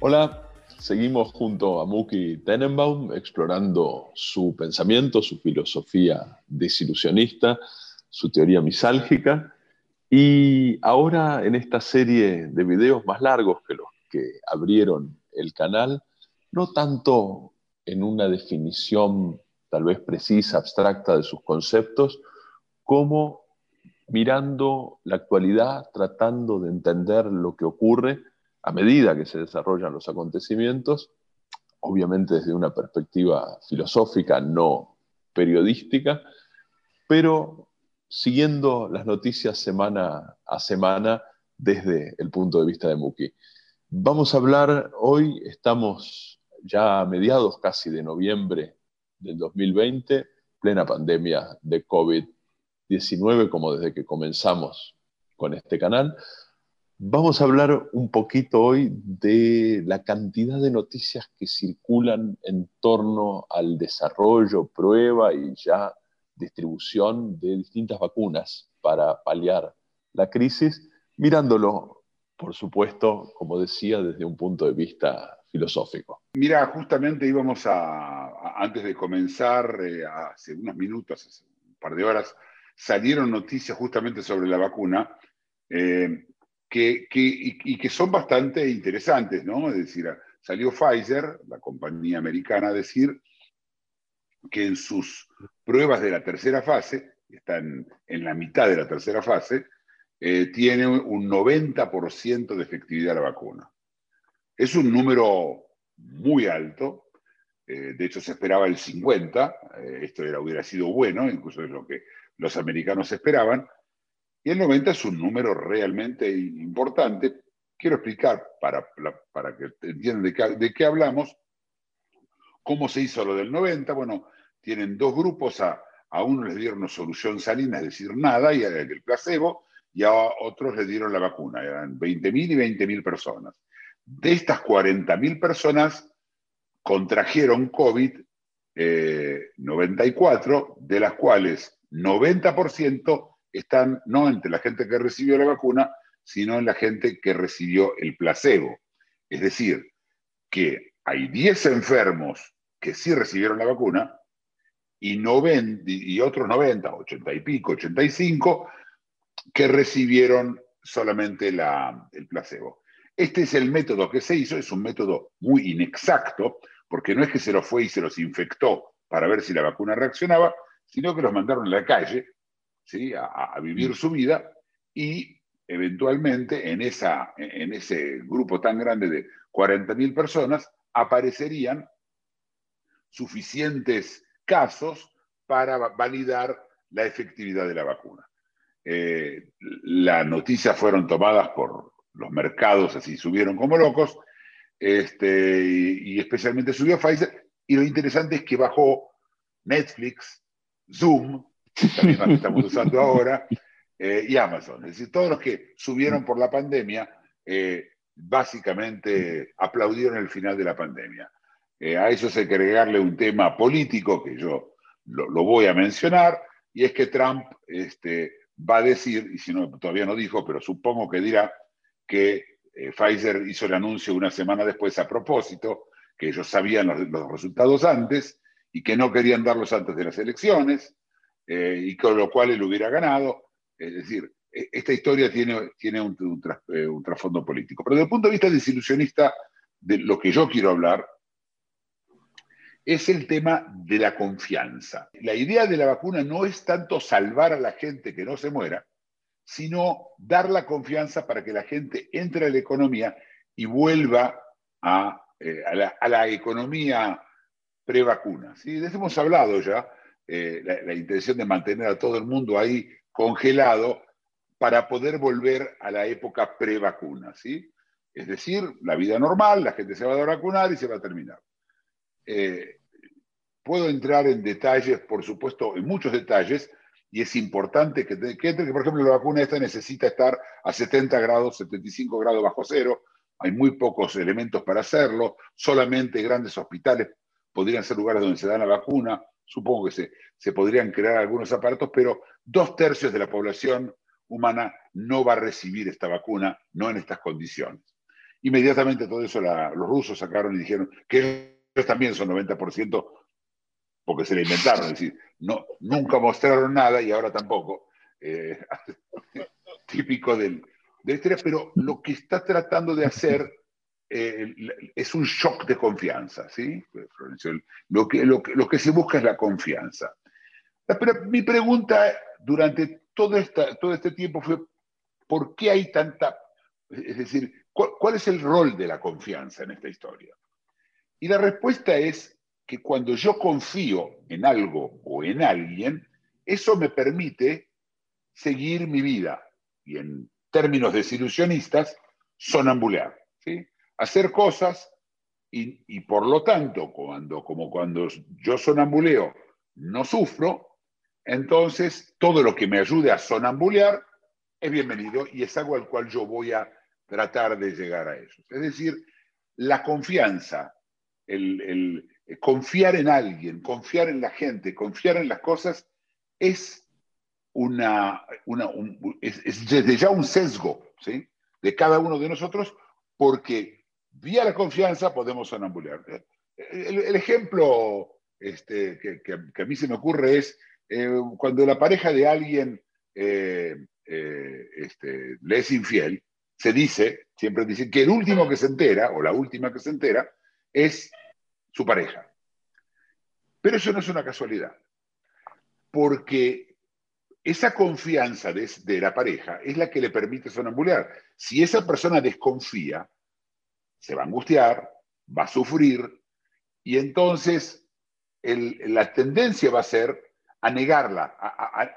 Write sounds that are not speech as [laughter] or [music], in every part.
Hola, seguimos junto a Muki Tenenbaum explorando su pensamiento, su filosofía desilusionista, su teoría misálgica. Y ahora en esta serie de videos más largos que los que abrieron el canal, no tanto en una definición tal vez precisa, abstracta de sus conceptos, como mirando la actualidad, tratando de entender lo que ocurre a medida que se desarrollan los acontecimientos, obviamente desde una perspectiva filosófica, no periodística, pero siguiendo las noticias semana a semana desde el punto de vista de Muki. Vamos a hablar hoy, estamos ya a mediados casi de noviembre del 2020, plena pandemia de COVID-19, como desde que comenzamos con este canal. Vamos a hablar un poquito hoy de la cantidad de noticias que circulan en torno al desarrollo, prueba y ya distribución de distintas vacunas para paliar la crisis, mirándolo, por supuesto, como decía, desde un punto de vista filosófico. Mira, justamente íbamos a, antes de comenzar, eh, hace unos minutos, hace un par de horas, salieron noticias justamente sobre la vacuna eh, que, que- y, y que son bastante interesantes, ¿no? Es decir, salió Pfizer, la compañía americana, a decir que en sus pruebas de la tercera fase, están en la mitad de la tercera fase, eh, tiene un 90% de efectividad la vacuna. Es un número muy alto, eh, de hecho se esperaba el 50, eh, esto era, hubiera sido bueno, incluso es lo que los americanos esperaban, y el 90 es un número realmente importante. Quiero explicar, para, para que entiendan de qué, de qué hablamos, cómo se hizo lo del 90. Bueno, tienen dos grupos, a, a uno les dieron solución salina, es decir, nada, y el placebo, y a otros les dieron la vacuna, eran 20.000 y 20.000 personas. De estas 40.000 personas contrajeron COVID eh, 94, de las cuales 90% están no entre la gente que recibió la vacuna, sino en la gente que recibió el placebo. Es decir, que hay 10 enfermos que sí recibieron la vacuna y, 90, y otros 90, 80 y pico, 85, que recibieron solamente la, el placebo. Este es el método que se hizo, es un método muy inexacto, porque no es que se los fue y se los infectó para ver si la vacuna reaccionaba, sino que los mandaron a la calle ¿sí? a, vivir su vida y eventualmente en, esa, en ese grupo tan grande de 40.000 personas aparecerían suficientes casos para validar la efectividad de la vacuna. Eh, las noticias fueron tomadas por los mercados, así subieron como locos, este, y, especialmente subió Pfizer, y lo interesante es que bajó Netflix, Zoom, la que estamos usando ahora, eh, y Amazon. Es decir, todos los que subieron por la pandemia, eh, básicamente aplaudieron el final de la pandemia. Eh, a eso hay que agregarle un tema político que yo lo, voy a mencionar, y es que Trump este, va a decir, y si no, todavía no dijo, pero supongo que dirá que eh, Pfizer hizo el anuncio una semana después a propósito, que ellos sabían los, los resultados antes y que no querían darlos antes de las elecciones, eh, y con lo cual él hubiera ganado. Es decir, esta historia tiene, tiene eh, un trasfondo político. Pero desde el punto de vista desilusionista, de lo que yo quiero hablar, es el tema de la confianza. La idea de la vacuna no es tanto salvar a la gente que no se muera, sino dar la confianza para que la gente entre a la economía y vuelva a, eh, a, la, economía pre-vacuna. ¿sí? De eso hemos hablado ya, eh, la, intención de mantener a todo el mundo ahí congelado para poder volver a la época pre-vacuna. ¿sí? Es decir, la vida normal, la gente se va a vacunar y se va a terminar. Eh, puedo entrar en detalles, por supuesto, en muchos detalles, y es importante que, que, que, por ejemplo, la vacuna esta necesita estar a 70 grados, 75 grados bajo cero, hay muy pocos elementos para hacerlo, solamente grandes hospitales podrían ser lugares donde se da la vacuna, supongo que se, se podrían crear algunos aparatos, pero dos tercios de la población humana no va a recibir esta vacuna, no en estas condiciones. Inmediatamente todo eso los rusos sacaron y dijeron que ellos también son 90% porque se la inventaron, es decir, no, nunca mostraron nada y ahora tampoco. Eh, [laughs] típico del, de historia, pero lo que está tratando de hacer eh, es un shock de confianza, ¿sí? Lo que, lo, que, lo que se busca es la confianza. Pero mi pregunta durante todo, esta, todo este tiempo fue, ¿por qué hay tanta... Es decir, ¿cuál, es el rol de la confianza en esta historia? Y la respuesta es que cuando yo confío en algo o en alguien, eso me permite seguir mi vida y en términos desilusionistas, sonambulear. ¿sí? Hacer cosas y, y, por lo tanto, cuando, como cuando yo sonambuleo no sufro, entonces todo lo que me ayude a sonambulear es bienvenido y es algo al cual yo voy a tratar de llegar a eso. Es decir, la confianza, el, el confiar en alguien, confiar en la gente, confiar en las cosas, es una, una es, desde ya un sesgo ¿sí? de cada uno de nosotros, porque vía la confianza podemos sonambulear. El, ejemplo este, que, a mí se me ocurre es eh, cuando la pareja de alguien eh, eh, este, le es infiel, se dice, siempre dicen, que el último que se entera, o la última que se entera, es su pareja. Pero eso no es una casualidad, porque esa confianza de, la pareja es la que le permite sonambulear. Si esa persona desconfía, se va a angustiar, va a sufrir, y entonces la tendencia va a ser a negarla,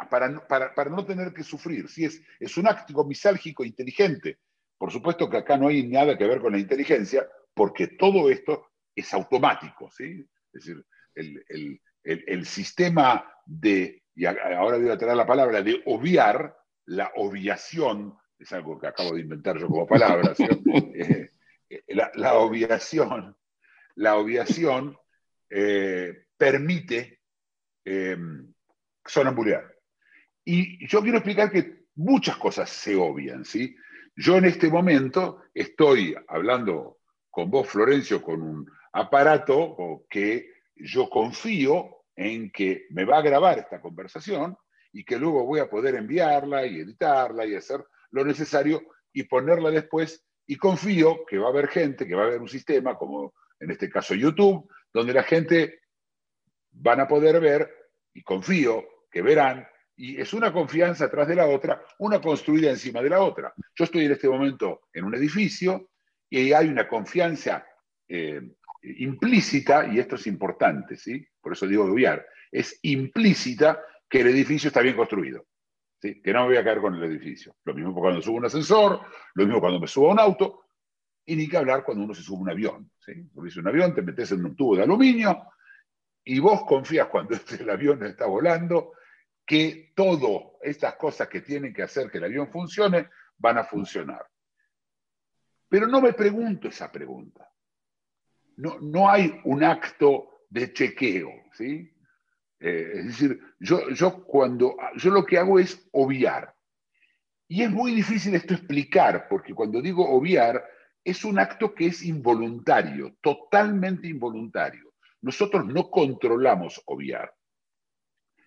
para, no tener que sufrir. Si es, es un acto misálgico inteligente. Por supuesto que acá no hay nada que ver con la inteligencia, porque todo esto es automático. ¿sí? Es decir, el sistema de y ahora voy a traer la palabra, de obviar, la obviación, es algo que acabo de inventar yo como palabra, [laughs] eh, eh, la, obviación, la obviación eh, permite sonambulear. Y yo quiero explicar que muchas cosas se obvian, ¿sí? Yo en este momento estoy hablando con vos, Florencio, con un aparato que yo confío en que me va a grabar esta conversación y que luego voy a poder enviarla y editarla y hacer lo necesario y ponerla después y confío que va a haber gente, que va a haber un sistema, como en este caso YouTube, donde la gente van a poder ver y confío que verán y es una confianza atrás de la otra, una construida encima de la otra. Yo estoy en este momento en un edificio y hay una confianza eh, implícita, y esto es importante, ¿sí? por eso digo obviar, es implícita que el edificio está bien construido. ¿sí? Que no me voy a caer con el edificio. Lo mismo cuando subo un ascensor, lo mismo cuando me subo a un auto, y ni que hablar cuando uno se sube a un avión. ¿sí? Porque un avión, te metes en un tubo de aluminio y vos confías cuando [laughs] el avión está volando que todas estas cosas que tienen que hacer que el avión funcione van a funcionar. Pero no me pregunto esa pregunta no, no hay un acto de chequeo, ¿sí? Eh, es decir, yo, yo, cuando, yo lo que hago es obviar. Y es muy difícil esto explicar, porque cuando digo obviar, es un acto que es involuntario, totalmente involuntario. Nosotros no controlamos obviar.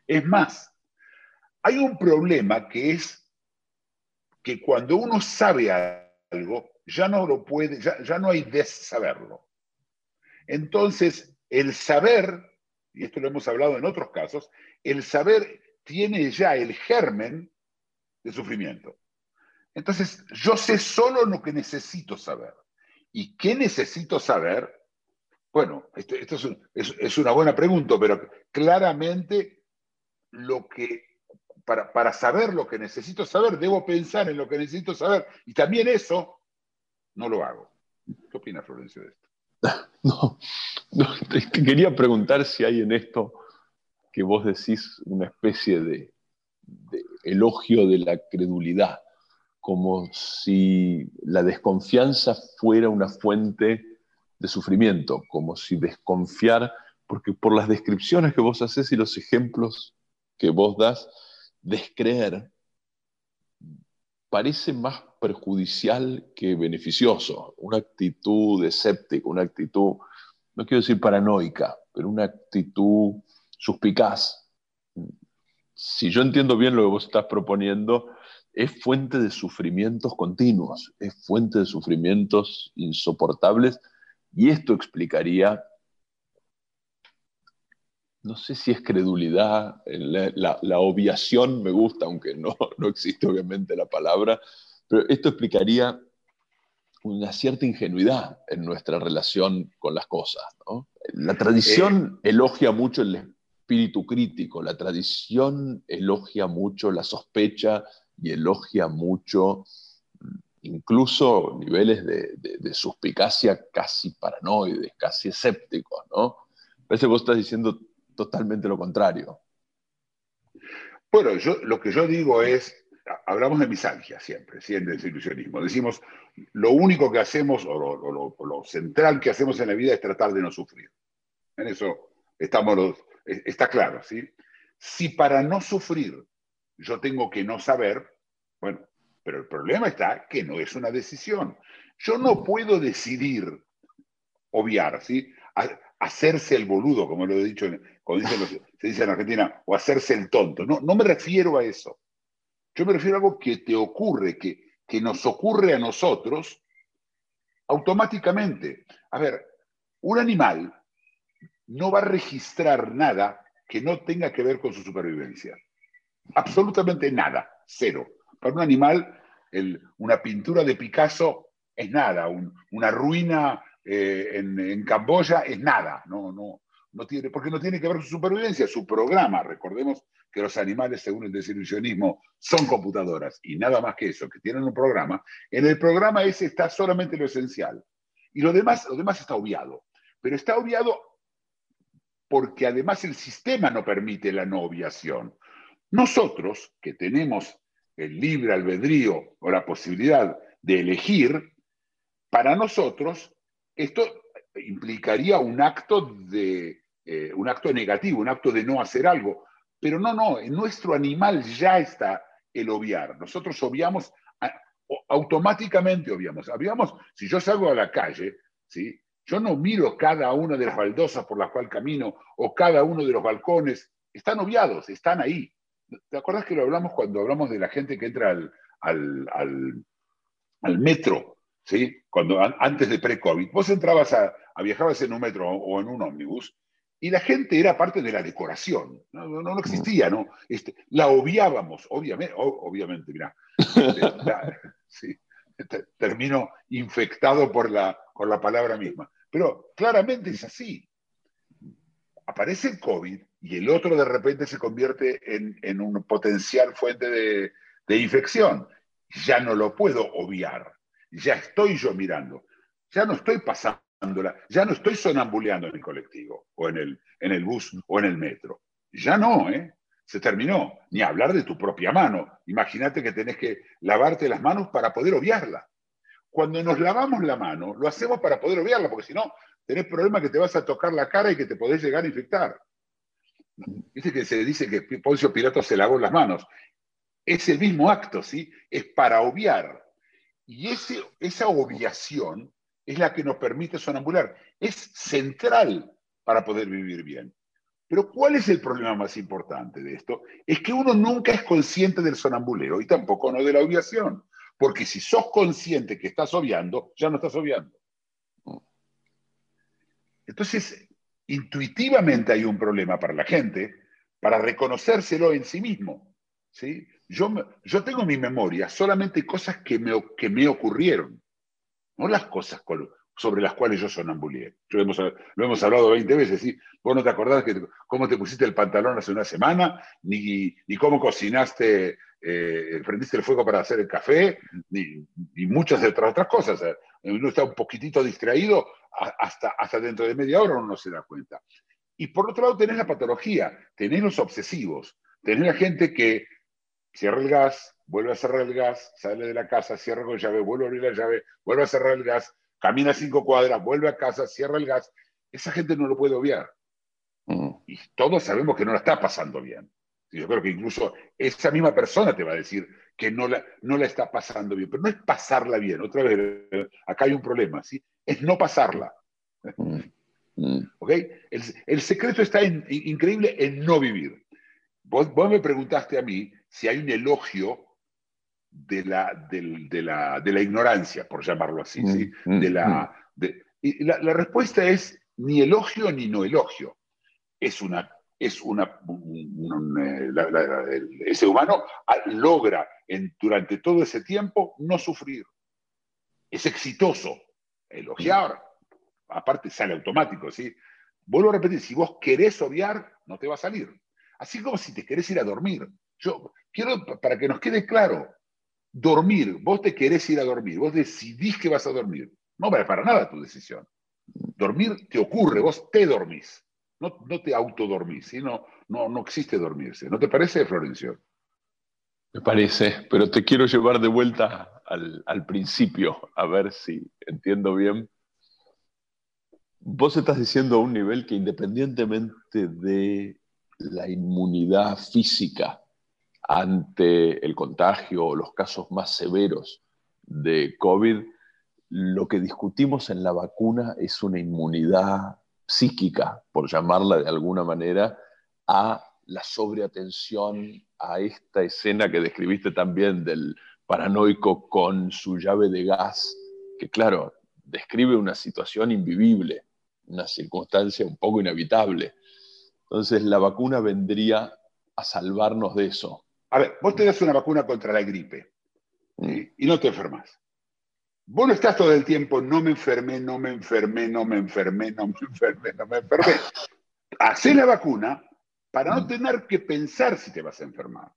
Es más, hay un problema que es que cuando uno sabe algo, ya no lo puede, ya, ya no hay de saberlo. Entonces, el saber, y esto lo hemos hablado en otros casos, el saber tiene ya el germen de sufrimiento. Entonces, yo sé solo lo que necesito saber. ¿Y qué necesito saber? Bueno, esto, es, una buena pregunta, pero claramente lo que, para, para saber lo que necesito saber, debo pensar en lo que necesito saber. Y también eso no lo hago. ¿Qué opina Florencio de esto? [laughs] No, quería preguntar si hay en esto que vos decís una especie de, elogio de la credulidad, como si la desconfianza fuera una fuente de sufrimiento, como si desconfiar, porque por las descripciones que vos haces y los ejemplos que vos das, descreer parece más perjudicial que beneficioso, una actitud escéptica, una actitud, no quiero decir paranoica, pero una actitud suspicaz. Si yo entiendo bien lo que vos estás proponiendo, es fuente de sufrimientos continuos, es fuente de sufrimientos insoportables y esto explicaría, no sé si es credulidad, la, obviación me gusta, aunque no, [laughs] no existe obviamente la palabra, pero esto explicaría una cierta ingenuidad en nuestra relación con las cosas. La tradición eh. elogia mucho el espíritu crítico, la tradición elogia mucho la sospecha y elogia mucho incluso niveles de, suspicacia casi paranoides, casi escépticos, ¿no? Parece que vos estás diciendo totalmente lo contrario. Bueno, yo, lo que yo digo es, hablamos de misalgia siempre, siempre de desilusionismo. Decimos, lo único que hacemos, o lo, lo, central que hacemos en la vida es tratar de no sufrir. En eso estamos está claro, ¿sí? Si para no sufrir yo tengo que no saber, bueno, pero el problema está que no es una decisión. Yo no puedo decidir obviar, ¿sí? Hacerse el boludo, como lo he dicho, se dice en Argentina, o hacerse el tonto. No, no me refiero a eso. Yo me refiero a algo que te ocurre, que, que nos ocurre a nosotros automáticamente. A ver, un animal no va a registrar nada que no tenga que ver con su supervivencia. Absolutamente nada, cero. Para un animal, una pintura de Picasso es nada, una ruina eh, en, Camboya es nada, no, no, no tiene, porque no tiene que ver con su supervivencia, su programa. Recordemos que los animales, según el desilusionismo, son computadoras y nada más que eso, que tienen un programa. En el programa ese está solamente lo esencial y lo demás, lo demás está obviado. Pero está obviado porque además el sistema no permite la no obviación. Nosotros, que tenemos el libre albedrío o la posibilidad de elegir, para nosotros esto implicaría un acto, de, eh, un acto negativo, un acto de no hacer algo. Pero no, no, en nuestro animal ya está el obviar. Nosotros obviamos, automáticamente obviamos. Obviamos, si yo salgo a la calle, ¿sí? yo no miro cada una de las baldosas por las cuales camino o cada uno de los balcones. Están obviados, están ahí. ¿Te acuerdas que lo hablamos cuando hablamos de la gente que entra al, metro? ¿Sí? Cuando, antes de pre-COVID. Vos entrabas a, viajabas en un metro o en un ómnibus y la gente era parte de la decoración. No, no, existía, ¿no? Este, la obviábamos, obviamente, obviamente, mira. Este, [laughs] termino infectado por la, por la palabra misma. Pero claramente es así. Aparece el COVID y el otro de repente se convierte en, en una potencial fuente de, de, infección. Ya no lo puedo obviar, ya estoy yo mirando, ya no estoy pasándola, ya no estoy sonambuleando en el colectivo o en el, en el bus o en el metro. Ya no, ¿eh? Se terminó. Ni hablar de tu propia mano. Imagínate que tenés que lavarte las manos para poder obviarla. Cuando nos lavamos la mano, lo hacemos para poder obviarla, porque si no, tenés problema que te vas a tocar la cara y que te podés llegar a infectar. Dice que se dice que Poncio Pilato se lavó las manos. Es el mismo acto, ¿sí? Es para obviar. Y esa obviación es la que nos permite sonambular. Es central para poder vivir bien. Pero ¿cuál es el problema más importante de esto? Es que uno nunca es consciente del sonambuleo y tampoco no de la obviación. Porque si sos consciente que estás obviando, ya no estás obviando. Entonces, intuitivamente hay un problema para la gente para reconocérselo en sí mismo. ¿sí? Yo, yo tengo en mi memoria solamente cosas que me, que me ocurrieron, no las cosas sobre las cuales yo sonambulié. Yo hemos, lo hemos hablado 20 veces. Vos no te acordás que, cómo te pusiste el pantalón hace una semana, ni, ni cómo cocinaste, eh, prendiste el fuego para hacer el café, ni, muchas otras, otras cosas. Uno está un poquitito distraído, hasta, hasta dentro de media hora uno no se da cuenta. Y por otro lado tenés la patología, tenés los obsesivos, tenés la gente que cierra el gas, vuelve a cerrar el gas, sale de la casa, cierra con llave, vuelve a abrir la llave, vuelve a cerrar el gas, camina cinco cuadras, vuelve a casa, cierra el gas. Esa gente no lo puede obviar. Mm. Y todos sabemos que no la está pasando bien. Yo creo que incluso esa misma persona te va a decir que no la, no la está pasando bien, pero no es pasarla bien. Otra vez, acá hay un problema, ¿sí? Es no pasarla. Mm. Mm. ¿Ok? El, el secreto está in- increíble en no vivir. Vos, vos me preguntaste a mí si hay un elogio de la, de la, de la ignorancia, por llamarlo así, ¿sí? Mm, De la, de- y la, la respuesta es ni elogio ni no elogio. Es una, es una, un- un- eh, la- la- ese humano ah, logra en, durante todo ese tiempo no sufrir. Es exitoso. Elogiar, aparte sale automático, ¿sí? Vuelvo a repetir, si vos querés obviar, no te va a salir. Así como si te querés ir a dormir. Yo quiero, para que nos quede claro, dormir, vos te querés ir a dormir, vos decidís que vas a dormir. No vale para nada tu decisión. Dormir te ocurre, vos te dormís. No, no te autodormís, no, no, no existe dormirse. ¿No te parece, Florencio? Me parece, pero te quiero llevar de vuelta al, al principio, a ver si entiendo bien. Vos estás diciendo a un nivel que independientemente de la inmunidad física ante el contagio o los casos más severos de COVID, lo que discutimos en la vacuna es una inmunidad psíquica, por llamarla de alguna manera, a la sobreatención, a esta escena que describiste también del paranoico con su llave de gas, que claro, describe una situación invivible, una circunstancia un poco inevitable. Entonces la vacuna vendría a salvarnos de eso. A ver, vos te das una vacuna contra la gripe ¿sí? y no te enfermas. Vos no estás todo el tiempo, no me enfermé, no me enfermé, no me enfermé, no me enfermé, no me enfermé. Hacé la vacuna para no tener que pensar si te vas a enfermar.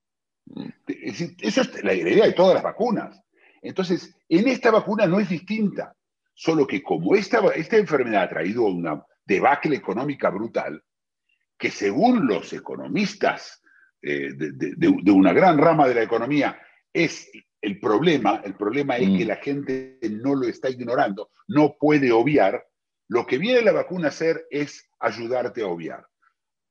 Es decir, Eso es la idea de todas las vacunas. Entonces, en esta vacuna no es distinta, solo que como esta, esta enfermedad ha traído una debacle económica brutal, que según los economistas eh, de, de- de- de una gran rama de la economía es el problema, el problema es Mm. que la gente no lo está ignorando, no puede obviar, lo que viene la vacuna a hacer es ayudarte a obviar.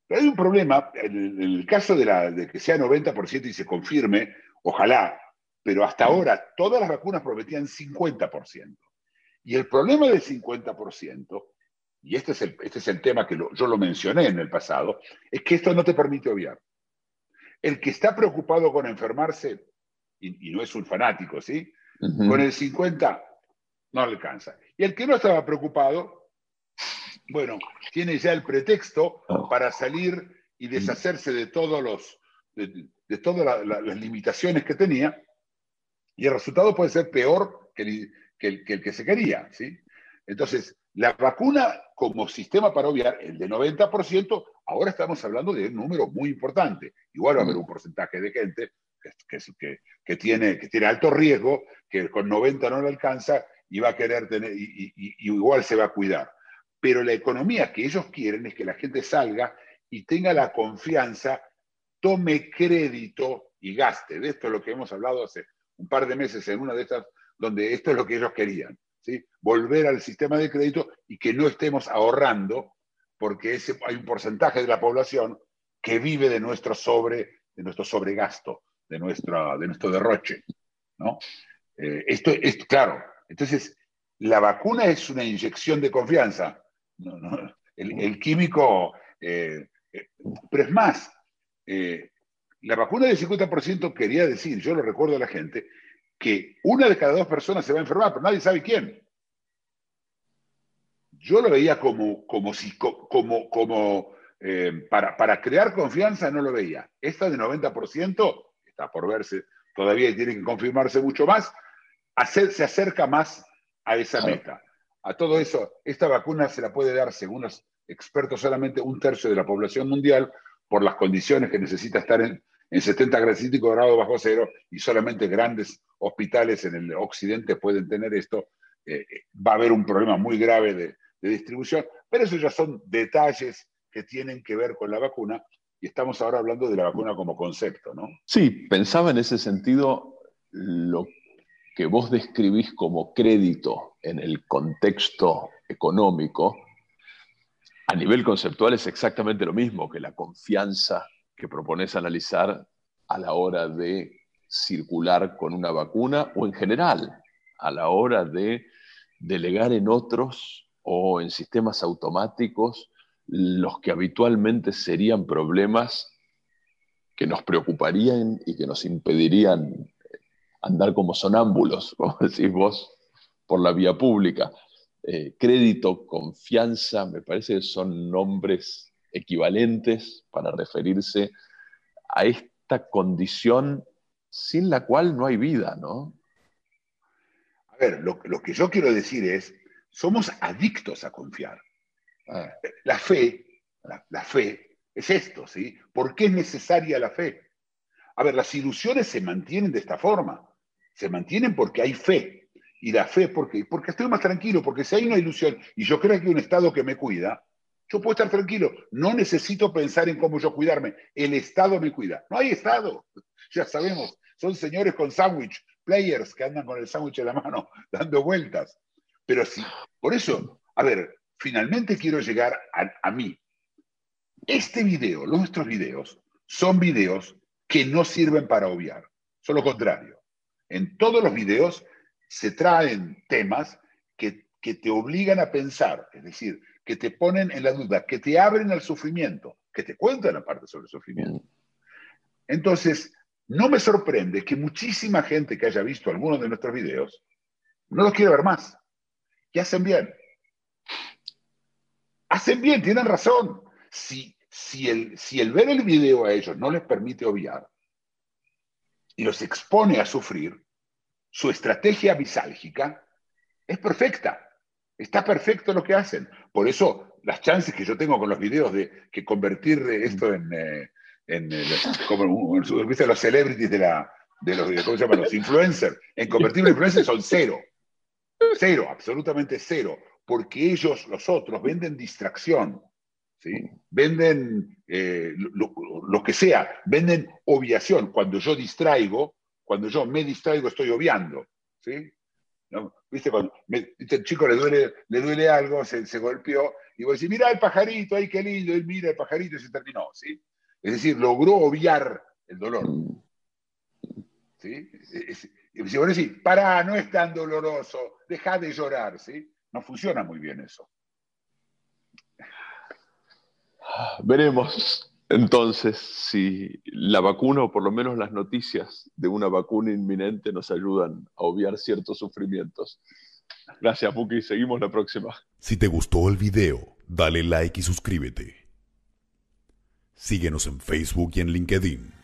Pero hay un problema, en el, en el caso de, la, de que sea 90% y se confirme, ojalá, pero hasta ahora todas las vacunas prometían 50%. Y el problema del 50%, y este es el, este es el tema que lo- yo lo mencioné en el pasado, es que esto no te permite obviar. El que está preocupado con enfermarse, y, y no es un fanático, ¿sí? Con el 50 no alcanza. Y el que no estaba preocupado, bueno, tiene ya el pretexto Oh. para salir y deshacerse de todos los de, de todas la- la- las limitaciones que tenía, y el resultado puede ser peor que el que, el, que el que se quería, ¿sí? Entonces, la vacuna como sistema para obviar, el de 90%, ahora estamos hablando de un número muy importante. Igual va a haber un porcentaje de gente que, que, que- que tiene, que tiene alto riesgo, que con 90 no le alcanza y va a querer tener, y, y- y igual se va a cuidar. Pero la economía que ellos quieren es que la gente salga y tenga la confianza, tome crédito y gaste. De esto es lo que hemos hablado hace un par de meses en una de estas, donde esto es lo que ellos querían. Volver al sistema de crédito y que no estemos ahorrando, porque hay un porcentaje de la población que vive de nuestro sobre, de nuestro sobregasto, de, nuestra, de nuestro derroche. ¿no? Eh, esto es claro. Entonces, la vacuna es una inyección de confianza. No, no, el, químico, eh, eh, pero es más, la vacuna del 50% quería decir, yo lo recuerdo a la gente, que una de cada dos personas se va a enfermar, pero nadie sabe quién. Yo lo veía como, como, si, como, como eh, para, para crear confianza, no lo veía. Esta de 90% está por verse, todavía tiene que confirmarse mucho más, hacer, se acerca más a esa meta. A todo eso, esta vacuna se la puede dar, según los expertos, solamente un tercio de la población mundial por las condiciones que necesita estar en, en 70 grados bajo cero y solamente grandes hospitales en el occidente pueden tener esto. Eh, va a haber un problema muy grave de, de distribución, pero eso ya son detalles que tienen que ver con la vacuna, y estamos ahora hablando de la vacuna como concepto, ¿no? Sí, pensaba en ese sentido lo que vos describís como crédito en el contexto económico, a nivel conceptual es exactamente lo mismo que la confianza que propones analizar a la hora de circular con una vacuna o en general a la hora de delegar en otros o en sistemas automáticos los que habitualmente serían problemas que nos preocuparían y que nos impedirían andar como sonámbulos, [laughs] como decís vos, por la vía pública. Eh, crédito, confianza, me parece que son nombres equivalentes para referirse a esta condición sin la cual no hay vida, ¿no? A ver, lo, que yo quiero decir es, somos adictos a confiar. Ah. La fe, la, fe es esto, ¿sí? ¿Por qué es necesaria la fe? A ver, las ilusiones se mantienen de esta forma. Se mantienen porque hay fe. Y la fe, ¿por qué? Porque estoy más tranquilo, porque si hay una ilusión y yo creo que hay un Estado que me cuida, yo puedo estar tranquilo. No necesito pensar en cómo yo cuidarme. El Estado me cuida. No hay Estado. [laughs] Ya sabemos, son señores con sándwich, players que andan con el sándwich en la mano, [laughs] dando vueltas. Pero sí, por eso, a ver, finalmente quiero llegar a, mí. Este video, nuestros videos, son videos que no sirven para obviar. Son lo contrario. En todos los videos se traen temas que, que te obligan a pensar, es decir, que te ponen en la duda, que te abren al sufrimiento, que te cuentan aparte sobre el sufrimiento. Entonces, no me sorprende que muchísima gente que haya visto algunos de nuestros videos no los quiera ver más. Y hacen bien. Hacen bien, tienen razón. Si, si, el, si el ver el video a ellos no les permite obviar y los expone a sufrir, su estrategia bisálgica es perfecta. Está perfecto lo que hacen. Por eso, las chances que yo tengo con los videos de que convertir esto en, eh, en, como ¿viste? los celebrities de, la, de los, ¿cómo se llaman? Los influencers, en convertir en influencers son cero. Cero, absolutamente cero. Porque ellos, los otros, venden distracción. ¿sí? Venden eh, lo, que sea, venden obviación. Cuando yo distraigo, cuando yo me distraigo, estoy obviando. ¿sí? ¿Viste? Cuando el chico le duele, le duele algo, se, se golpeó, y vos decís, mira el pajarito, ay, qué lindo, y mira el pajarito, y se terminó. ¿sí? Es decir, logró obviar el dolor. ¿Sí? Y si vos decís, pará, no es tan doloroso, deja de llorar, ¿sí? No funciona muy bien eso. Veremos entonces si la vacuna o por lo menos las noticias de una vacuna inminente nos ayudan a obviar ciertos sufrimientos. Gracias, Puki. Seguimos la próxima. Si te gustó el video, dale like y suscríbete. Síguenos en Facebook y en LinkedIn.